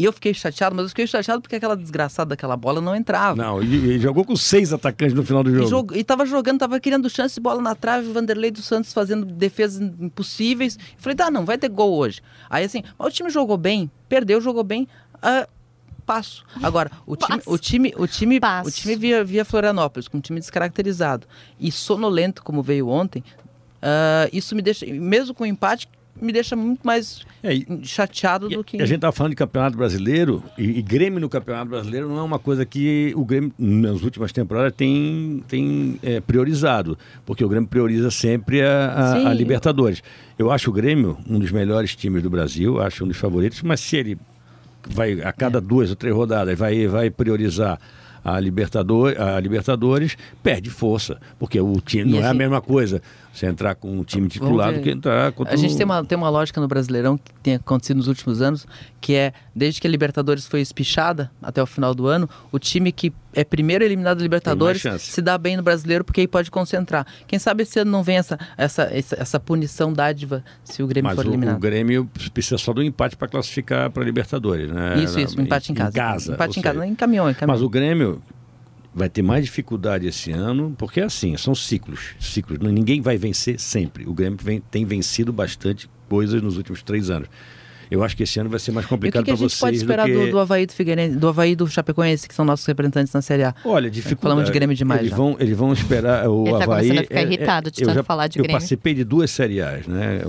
E eu fiquei chateado, mas eu fiquei chateado porque aquela desgraçada daquela bola não entrava. Não, e, e jogou com seis atacantes no final do jogo. E, jog, e tava jogando, tava querendo chance de bola na trave, o Vanderlei dos Santos fazendo defesas impossíveis. falei, tá, não, vai ter gol hoje. Aí assim, o time jogou bem, perdeu, jogou bem. Uh, passo. Agora, o time, o time, o time, o time via, via Florianópolis, com um time descaracterizado e sonolento como veio ontem, uh, isso me deixa, mesmo com o empate, me deixa muito mais é, e, chateado do que. a gente estava falando de campeonato brasileiro e, e, Grêmio no campeonato brasileiro não é uma coisa que o Grêmio, nas últimas temporadas, tem, tem é, priorizado, porque o Grêmio prioriza sempre a, a, a, Libertadores. Eu acho o Grêmio um dos melhores times do Brasil, acho um dos favoritos, mas se ele vai a cada é. duas ou três rodadas vai, vai priorizar a, Libertador, a Libertadores, perde força, porque o time e não é a mesma coisa você entrar com um time titular do que entrar contra A gente tem uma, tem uma lógica no Brasileirão que tem acontecido nos últimos anos, que é, desde que a Libertadores foi espichada até o final do ano, o time que é primeiro eliminado da Libertadores se dá bem no Brasileiro, porque aí pode concentrar. Quem sabe esse ano não vem essa, essa, essa, essa punição dádiva se o Grêmio Mas for o, eliminado. o Grêmio precisa só do empate para classificar para Libertadores, né? Isso, isso, um empate em, em casa. Em casa. Empate em casa, em caminhão, em caminhão. Mas o Grêmio vai ter mais dificuldade esse ano, porque é assim, são ciclos, ciclos. Ninguém vai vencer sempre. O Grêmio vem, tem vencido bastante coisas nos últimos três anos. Eu acho que esse ano vai ser mais complicado para vocês. O que, a gente pode esperar do, que... do, do Havaí do Figueirense, do Havaí do Chapecoense, que são nossos representantes na Série A? Olha, dificuldade. Falamos de Grêmio demais. Eles vão, eles vão esperar o Ele tá Havaí. começando a ficar é, irritado de eu tanto já, falar de eu Grêmio. participei de duas Série A's, né?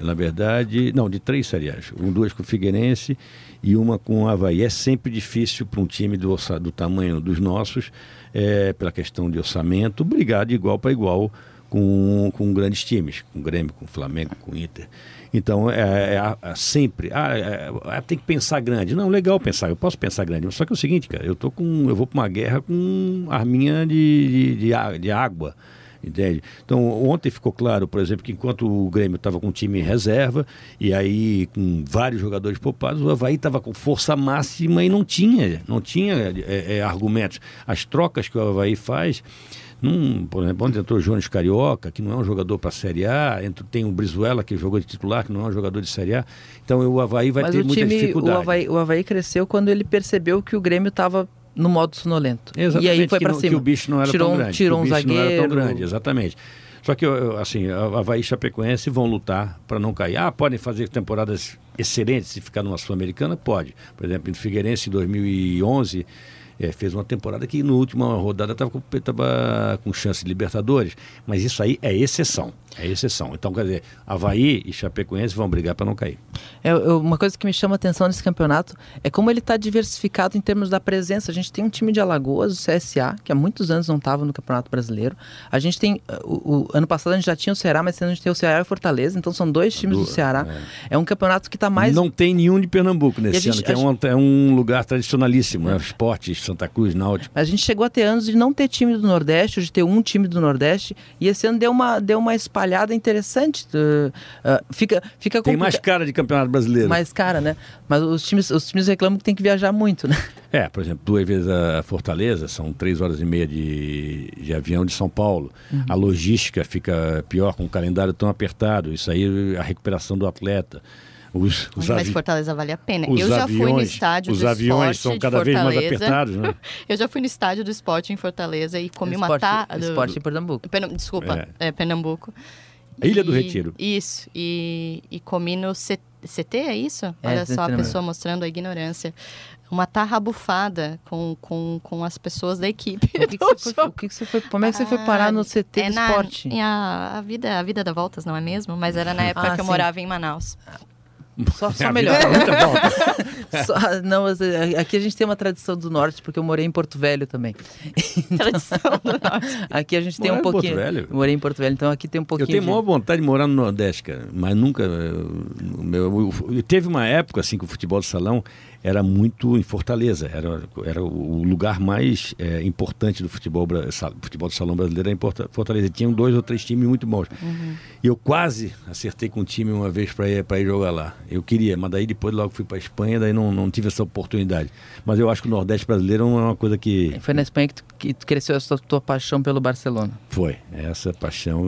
Na verdade, não, de três Série A's. Um, duas com o Figueirense e uma com o Havaí. É sempre difícil para um time do, do tamanho dos nossos, é, pela questão de orçamento, brigar de igual para igual com, com grandes times, com Grêmio, com Flamengo, com Inter. Então, é, é, é sempre, ah, é, é, tem que pensar grande. Não, legal pensar, eu posso pensar grande. Só que é o seguinte, cara, eu, tô com, eu vou para uma guerra com arminha de, de, de, de água. Entende? Então, ontem ficou claro, por exemplo, que enquanto o Grêmio estava com um time em reserva, e aí com vários jogadores poupados, o Havaí estava com força máxima e não tinha, não tinha é, é, argumentos. As trocas que o Havaí faz. Num, por exemplo, onde entrou o Jones Carioca, que não é um jogador para a Série A, entrou, tem o Brizuela, que jogou de titular, que não é um jogador de Série A. Então o Havaí vai Mas ter o muita time, dificuldade. O Havaí, o Havaí cresceu quando ele percebeu que o Grêmio estava no modo sonolento. Exatamente, e aí foi para cima. Que o bicho não era tirou, tão grande. Tirou um zagueiro. Não era tão grande, exatamente. Só que, assim, a Havaí e Chapecoense vão lutar para não cair. Ah, podem fazer temporadas excelentes e ficar numa Sul-Americana? Pode. Por exemplo, em Figueirense, em 2011, é, fez uma temporada que, na última rodada, estava com, com chance de Libertadores. Mas isso aí é exceção. É exceção. Então, quer dizer, Havaí e Chapecoense vão brigar para não cair. É, é, uma coisa que me chama a atenção nesse campeonato é como ele está diversificado em termos da presença. A gente tem um time de Alagoas, o CSA, que há muitos anos não estava no Campeonato Brasileiro. A gente tem. O, o, ano passado a gente já tinha o Ceará, mas a gente tem o Ceará e o Fortaleza, então são dois times do, do Ceará. É. é. um campeonato que está mais. Não tem nenhum de Pernambuco nesse gente, ano, que é, um, é um lugar tradicionalíssimo, né? Esporte, Santa Cruz, Náutico. A gente chegou a ter anos de não ter time do Nordeste, ou de ter um time do Nordeste, e esse ano deu uma, deu uma espalhada interessante. Uh, uh, fica, fica Tem mais cara de campeonato brasileiro. Mais cara, né? Mas os times, os times reclamam que tem que viajar muito, né? É, por exemplo, duas vezes a Fortaleza, são três horas e meia de, de avião de São Paulo. Uhum. A logística fica pior com o calendário tão apertado. Isso aí, a recuperação do atleta. Os, os Mas Fortaleza vale a pena. Eu já aviões, fui no estádio os do aviões são cada vez mais apertados, né? eu já fui no estádio do esporte em Fortaleza e comi esporte, uma tá... Esporte em Pernambuco. Desculpa, é. É, Pernambuco. A Ilha e, do Retiro. Isso. E, e comi no CT, é isso? É, Olha só a pessoa mostrando a ignorância. Uma tarra bufada com, com, com as pessoas da equipe. O que, que, você, foi, o que, que você foi, como é que você foi parar no CT é do na, esporte? A, a, vida, a vida dá voltas, não é mesmo? Mas era na época ah, que eu morava em Manaus. Só, só melhor. só, não, é, aqui a gente tem uma tradição do norte, porque eu morei em Porto Velho também. Tradição do norte. Aqui a gente tem um pouquinho. Porto Velho? Morei em Porto Velho, então aqui tem um pouquinho. Eu tenho de... maior vontade de morar no Nordeste, cara, mas nunca. Meu, teve uma época assim que o futebol de salão era muito em Fortaleza, era, era o lugar mais é, importante do futebol, futebol de salão brasileiro em Fortaleza. Tinham dois ou três times muito bons. Uhum. E eu quase acertei com um time uma vez para ir, ir jogar lá. Eu queria, mas daí depois logo fui para Espanha, daí não, não tive essa oportunidade. Mas eu acho que o Nordeste brasileiro é uma coisa que. Foi na Espanha que tu, que tu cresceu essa tua paixão pelo Barcelona. Foi, essa paixão.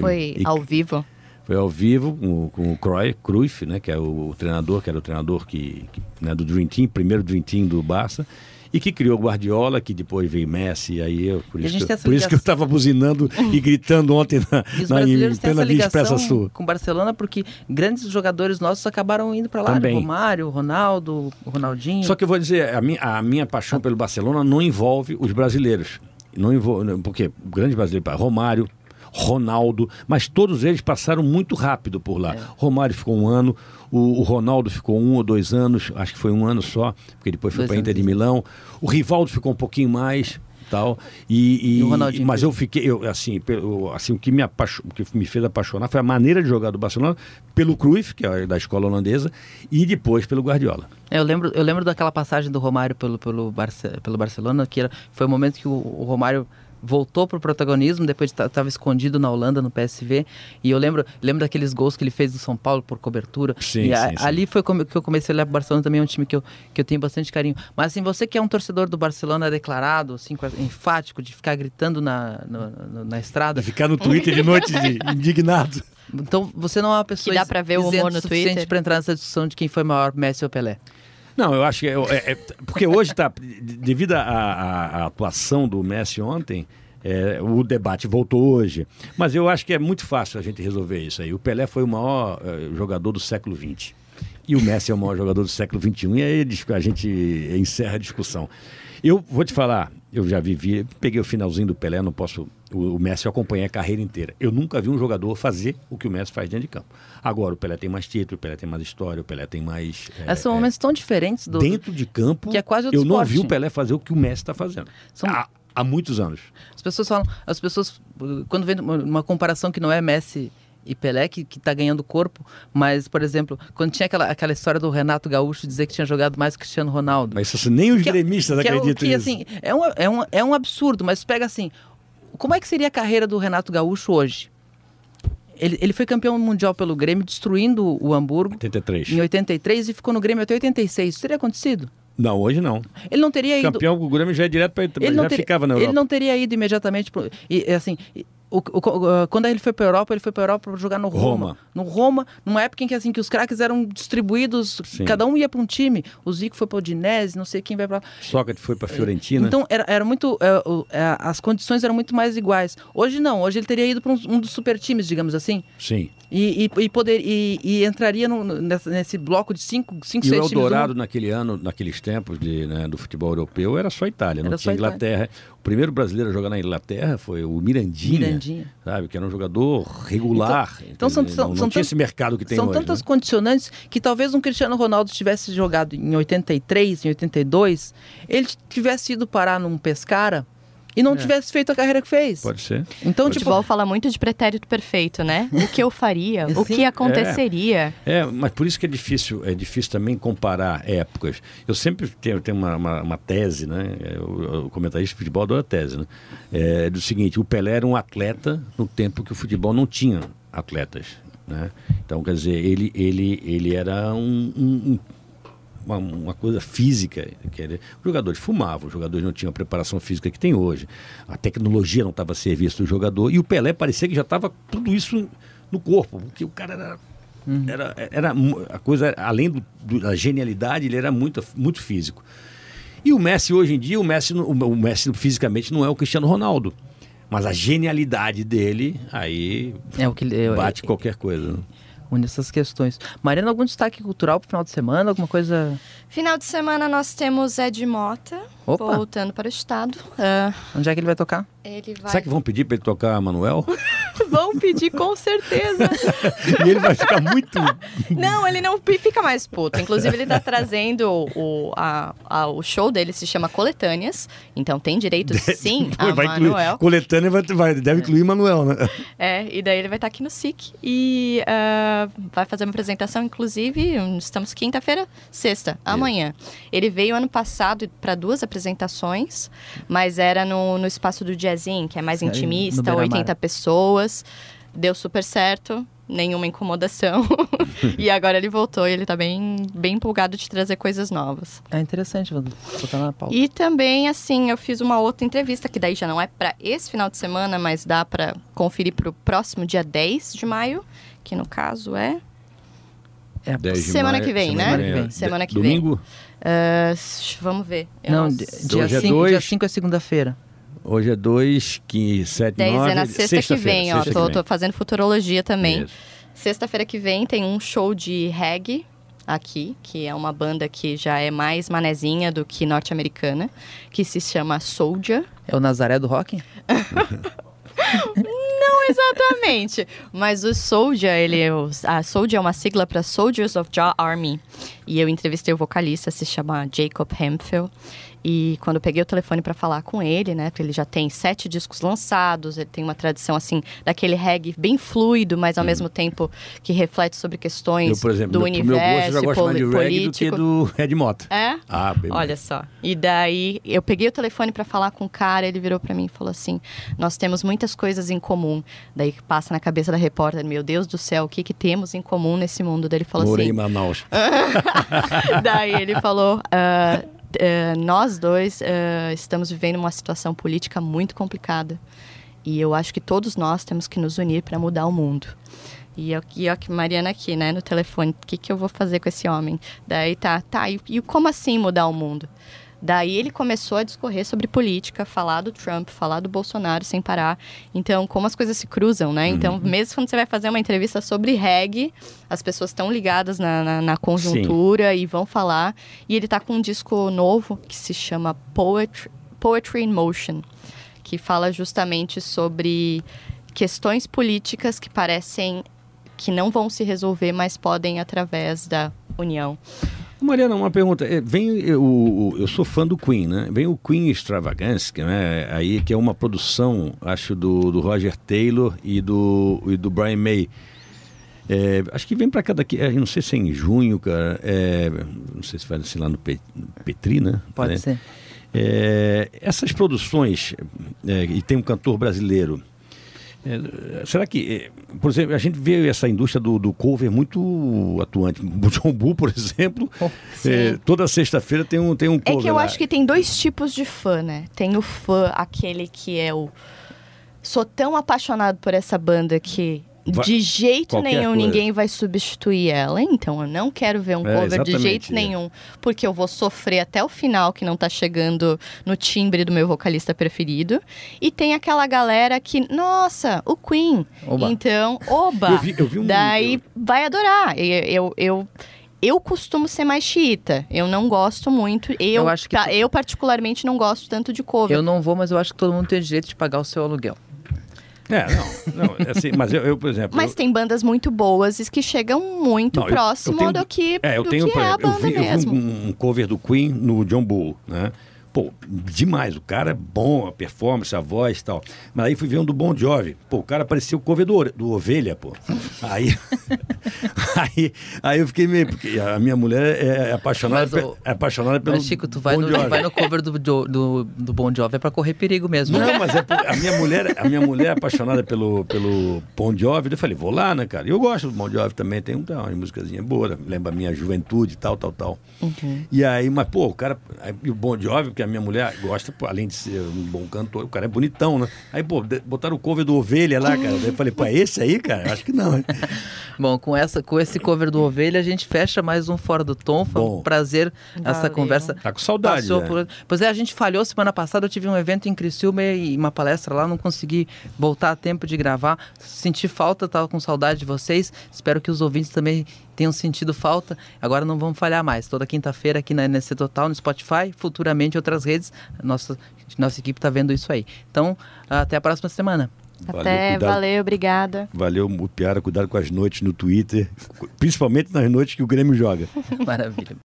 Foi e, ao vivo? Foi ao vivo com, com o Croy, Cruyff, né, que é o, o, treinador, que era o treinador que, que né, do Dream Team, primeiro Dream Team do Barça e que criou Guardiola, que depois veio Messi, e aí eu, por, isso que, por isso que eu estava buzinando e gritando ontem na, na brasileiros têm essa ligação Sul. com Barcelona, porque grandes jogadores nossos acabaram indo para lá, Também. Romário, Ronaldo, Ronaldinho. Só que eu vou dizer, a minha, a minha paixão pelo Barcelona não envolve os brasileiros. Não envolve, porque grandes brasileiros, Romário, Ronaldo, mas todos eles passaram muito rápido por lá. É. Romário ficou um ano, o, o, Ronaldo ficou um ou dois anos, acho que foi um ano só, porque depois foi para Inter de Milão. O Rivaldo ficou um pouquinho mais tal e, e, e mas eu fiquei eu, assim pelo, assim o que me apaixon, o que me fez apaixonar foi a maneira de jogar do Barcelona pelo Cruyff que é da escola holandesa e depois pelo Guardiola é, eu lembro eu lembro daquela passagem do Romário pelo pelo, Barce, pelo Barcelona que era, foi o momento que o, o Romário voltou pro protagonismo, depois estava escondido na Holanda, no PSV. E eu lembro, lembro daqueles gols que ele fez do São Paulo por cobertura. Sim, e a, sim, ali foi como que eu comecei a olhar pro Barcelona também, é um time que eu, que eu tenho bastante carinho. Mas assim, você que é um torcedor do Barcelona declarado, assim, enfático, de ficar gritando na, no, na estrada. De ficar no Twitter de noite de, indignado. Então você não é uma pessoa que dá para ver o humor no Twitter para entrar nessa discussão de quem foi maior, Messi ou Pelé. Não, eu acho que é, é, é porque hoje tá devido à atuação do Messi ontem, É, o debate voltou hoje. Mas eu acho que é muito fácil a gente resolver isso aí. O Pelé foi o maior uh, jogador do século XX. E o Messi é o maior jogador do século XXI. E aí a gente encerra a discussão. Eu vou te falar, eu já vivi, peguei o finalzinho do Pelé, não posso. O, o Messi eu acompanhei a carreira inteira. Eu nunca vi um jogador fazer o que o Messi faz dentro de campo. Agora, o Pelé tem mais título, o Pelé tem mais história, o Pelé tem mais. É, são momentos é, tão diferentes do. Dentro de campo, que é quase eu esporte. não vi o Pelé fazer o que o Messi está fazendo. São... Há, há muitos anos. As pessoas falam, as pessoas, quando vem uma, uma comparação que não é Messi e Pelé que está ganhando corpo, mas, por exemplo, quando tinha aquela, aquela história do Renato Gaúcho dizer que tinha jogado mais que Cristiano Ronaldo. Mas isso, nem os que, é gremistas que acreditam é, que, Assim, é, um, é, um, é um absurdo, mas pega assim, como é que seria a carreira do Renato Gaúcho hoje? Ele, ele foi campeão mundial pelo Grêmio, destruindo o Hamburgo 83. em 83 e ficou no Grêmio até 86. Isso teria acontecido? Não, hoje não. Ele não teria ido. Campeão do Grêmio já é direto para ele já ter... ficava na Europa. Ele não teria ido imediatamente pro... e assim, o, o, quando ele foi para Europa, ele foi para Europa para jogar no Roma. Roma. No Roma, numa época em que assim que os craques eram distribuídos, Sim. cada um ia para um time. O Zico foi para o Udinese, não sei quem vai para Sócrates foi para Fiorentina. Então era, era muito é, é, as condições eram muito mais iguais. Hoje não, hoje ele teria ido para um, um, dos super times, digamos assim. Sim. E, e, e poder e, e entraria no, nessa, nesse bloco de cinco, cinco e seis times. E o Eldorado naquele ano, naqueles tempos de, né, do futebol europeu era só Itália, não era tinha Inglaterra. Itália. O primeiro brasileiro a jogar na Inglaterra foi o Mirandinha, Mirandinha. sabe? Que era um jogador regular. Então, então são, são, não, não tinha esse mercado que tem são hoje. São tantas né? condicionantes que talvez um Cristiano Ronaldo tivesse jogado em 83, em 82, ele tivesse ido parar num Pescara e não é. tivesse feito a carreira que fez. Pode ser. Então, Pode tipo, futebol fala muito de pretérito perfeito, né? O que eu faria, o que aconteceria. É, é, mas por isso que é difícil, é difícil também comparar épocas. Eu sempre tenho, tenho uma, uma, uma tese, né? É, o, o comentarista de futebol adora tese, né? É do seguinte, o Pelé era um atleta no tempo que o futebol não tinha atletas, né? Então, quer dizer, ele, ele, ele era um, um, uma, uma coisa física. Os jogadores fumavam, os jogadores não tinham a preparação física que tem hoje. A tecnologia não estava a serviço do jogador. E o Pelé parecia que já estava tudo isso no corpo, porque o cara era. Uhum. Era, era a coisa, além do, do, da genialidade, ele era muito, muito físico. E o Messi hoje em dia, o Messi, o Messi fisicamente não é o Cristiano Ronaldo. Mas a genialidade dele, aí é o que bate qualquer coisa. Né? Une essas questões. Mariana, algum destaque cultural para o final de semana? Alguma coisa? Final de semana nós temos Ed Mota Opa. voltando para o estado. Uh, Onde é que ele vai tocar? Ele vai... Será que vão pedir para ele tocar Manuel? vão pedir com certeza. e ele vai ficar muito. Não, ele não fica mais puto. Inclusive, ele está trazendo o, a, a, o show dele, se chama Coletâneas. Então tem direito sim a vai Manuel. Incluir, coletânea vai, vai, deve incluir Manuel, né? É, e daí ele vai estar tá aqui no SIC e uh, vai fazer uma apresentação, inclusive, estamos quinta-feira, sexta, amanhã. Ele veio ano passado para duas apresentações, mas era no, no espaço do Jazzin, que é mais intimista, 80 pessoas. Deu super certo, nenhuma incomodação. e agora ele voltou e ele tá bem, bem empolgado de trazer coisas novas. É interessante, vou botar na pauta. E também, assim, eu fiz uma outra entrevista, que daí já não é para esse final de semana, mas dá para conferir pro próximo dia 10 de maio, que no caso é. É semana maio, que vem, semana né? Que vem. Semana que vem. Domingo? Uh, vamos ver. Eu não, não dia 5 é, dois... é segunda-feira. Hoje é 2, 7, 10 9... é na sexta, sexta que vem, ó. Tô, tô, fazendo futurologia também. Sexta-feira que vem tem um show de reggae aqui, que é uma banda que já é mais manezinha do que norte-americana, que se chama Soldier. É o Nazaré do rock? Exatamente. Mas o Soldier, ele, é a Soldier é uma sigla para Soldiers of Jah Army. E eu entrevistei o vocalista, se chama Jacob Hemphill. E quando eu peguei o telefone para falar com ele, né, ele já tem sete discos lançados, ele tem uma tradição assim daquele reggae bem fluido, mas ao uhum. mesmo tempo que reflete sobre questões eu, exemplo, do universo meu gosto, eu já gosto mais de reggae do que do Red Mota. É? Ah, bem Olha mais. só. E daí eu peguei o telefone para falar com o cara, ele virou para mim e falou assim: "Nós temos muitas coisas em comum". Daí passa na cabeça da repórter: "Meu Deus do céu, o que que temos em comum nesse mundo?". Daí ele falou Morei assim: em Manaus. daí ele falou: uh, uh, nós dois uh, estamos vivendo uma situação política muito complicada. E eu acho que todos nós temos que nos unir para mudar o mundo. E eu, e eu, Mariana aqui, né, no telefone, o que, que eu vou fazer com esse homem? Daí tá, tá, e, e como assim mudar o mundo? Daí ele começou a discorrer sobre política, falar do Trump, falar do Bolsonaro sem parar. Então, como as coisas se cruzam, né? Então, Uhum. mesmo quando você vai fazer uma entrevista sobre reggae, as pessoas estão ligadas na, na, na conjuntura e vão falar. E ele tá com um disco novo que se chama Poetry, Poetry in Motion, que fala justamente sobre questões políticas que parecem que não vão se resolver, mas podem através da união. Mariana, uma pergunta. É, Vem é, o, eu sou fã do Queen, né? Vem o Queen Extravagance, que, né? Aí que é uma produção, acho do, do Roger Taylor e do e do Brian May. É, acho que vem pra cá daqui, é, não sei se é em junho, cara. é, não sei se vai assim lá no Pe- Petri, né? Pode É. ser. É, essas produções, e tem um cantor brasileiro, é, será que, é, por exemplo, a gente vê essa indústria do, do cover muito atuante. O John Bull, por exemplo, Sim. é, toda sexta-feira tem um, tem um É cover que eu lá. acho que tem dois tipos de fã, né? Tem o fã, aquele que é o. Sou tão apaixonado por essa banda que Vai- de jeito qualquer nenhum coisa. ninguém vai substituir ela. Então eu não quero ver um É, cover de jeito é. nenhum, porque eu vou sofrer até o final que não tá chegando no timbre do meu vocalista preferido. E tem aquela galera que, nossa, o Queen. Oba. Então, oba. Eu vi- eu vi um- Daí eu- vai adorar. Eu, eu, eu, eu costumo ser mais xiita. Eu não gosto muito. Eu, Eu acho que eu particularmente não gosto tanto de cover. Eu não vou, mas eu acho que todo mundo tem direito de pagar o seu aluguel. É, não, não é assim, mas eu, eu, por exemplo... Mas eu, tem bandas muito boas e que chegam muito Não, eu- próximo eu tenho- do que, É, eu tenho, que é a exemplo, eu banda vi, eu vi mesmo. um, um cover do Queen no John Bull, né? Pô, demais, o cara é bom, a performance, a voz e tal. Mas aí fui ver um do Bon Jovi. Pô, o cara parecia o cover do, do Ovelha, pô. Aí, aí, aí eu fiquei meio... Porque a minha mulher é apaixonada, Mas, pe- é apaixonada pelo Mas, Chico, tu vai, Bon no, tu vai no cover do, do, do, Bon Jovi é pra correr perigo mesmo. Não, mas é por- a minha mulher, a minha mulher é apaixonada pelo, pelo Bon Jovi. Eu falei, vou lá, né, cara? E eu gosto do Bon Jovi também, tem um- musicazinha boa, lembra a minha juventude e tal, tal, tal. E aí, mas, pô, o cara, aí, e o Bon Jovi, porque a minha mulher gosta, pô, além de ser um bom cantor, o cara é bonitão, né? Aí, pô, botaram o cover do Ovelha lá, cara. Daí eu falei, pô, é esse aí, cara? Acho que não, hein? Bom, com, essa, com esse cover do Ovelha, a gente fecha mais um Fora do Tom. Foi Bom. um prazer essa Valeu. conversa. Tá com saudade, Passou né? por- Pois é, a gente falhou semana passada. Eu tive um evento em Criciúma e uma palestra lá. Não consegui voltar a tempo de gravar. Senti falta, tava com saudade de vocês. Espero que os ouvintes também tenham sentido falta. Agora não vamos falhar mais. Toda quinta-feira aqui na NSC Total, no Spotify, futuramente em outras redes. Nossa, nossa equipe tá vendo isso aí. Então, até a próxima semana. Até, cuidado. valeu, obrigada. Valeu, o Piara, cuidado com as noites no Twitter, principalmente nas noites que o Grêmio joga. Maravilha.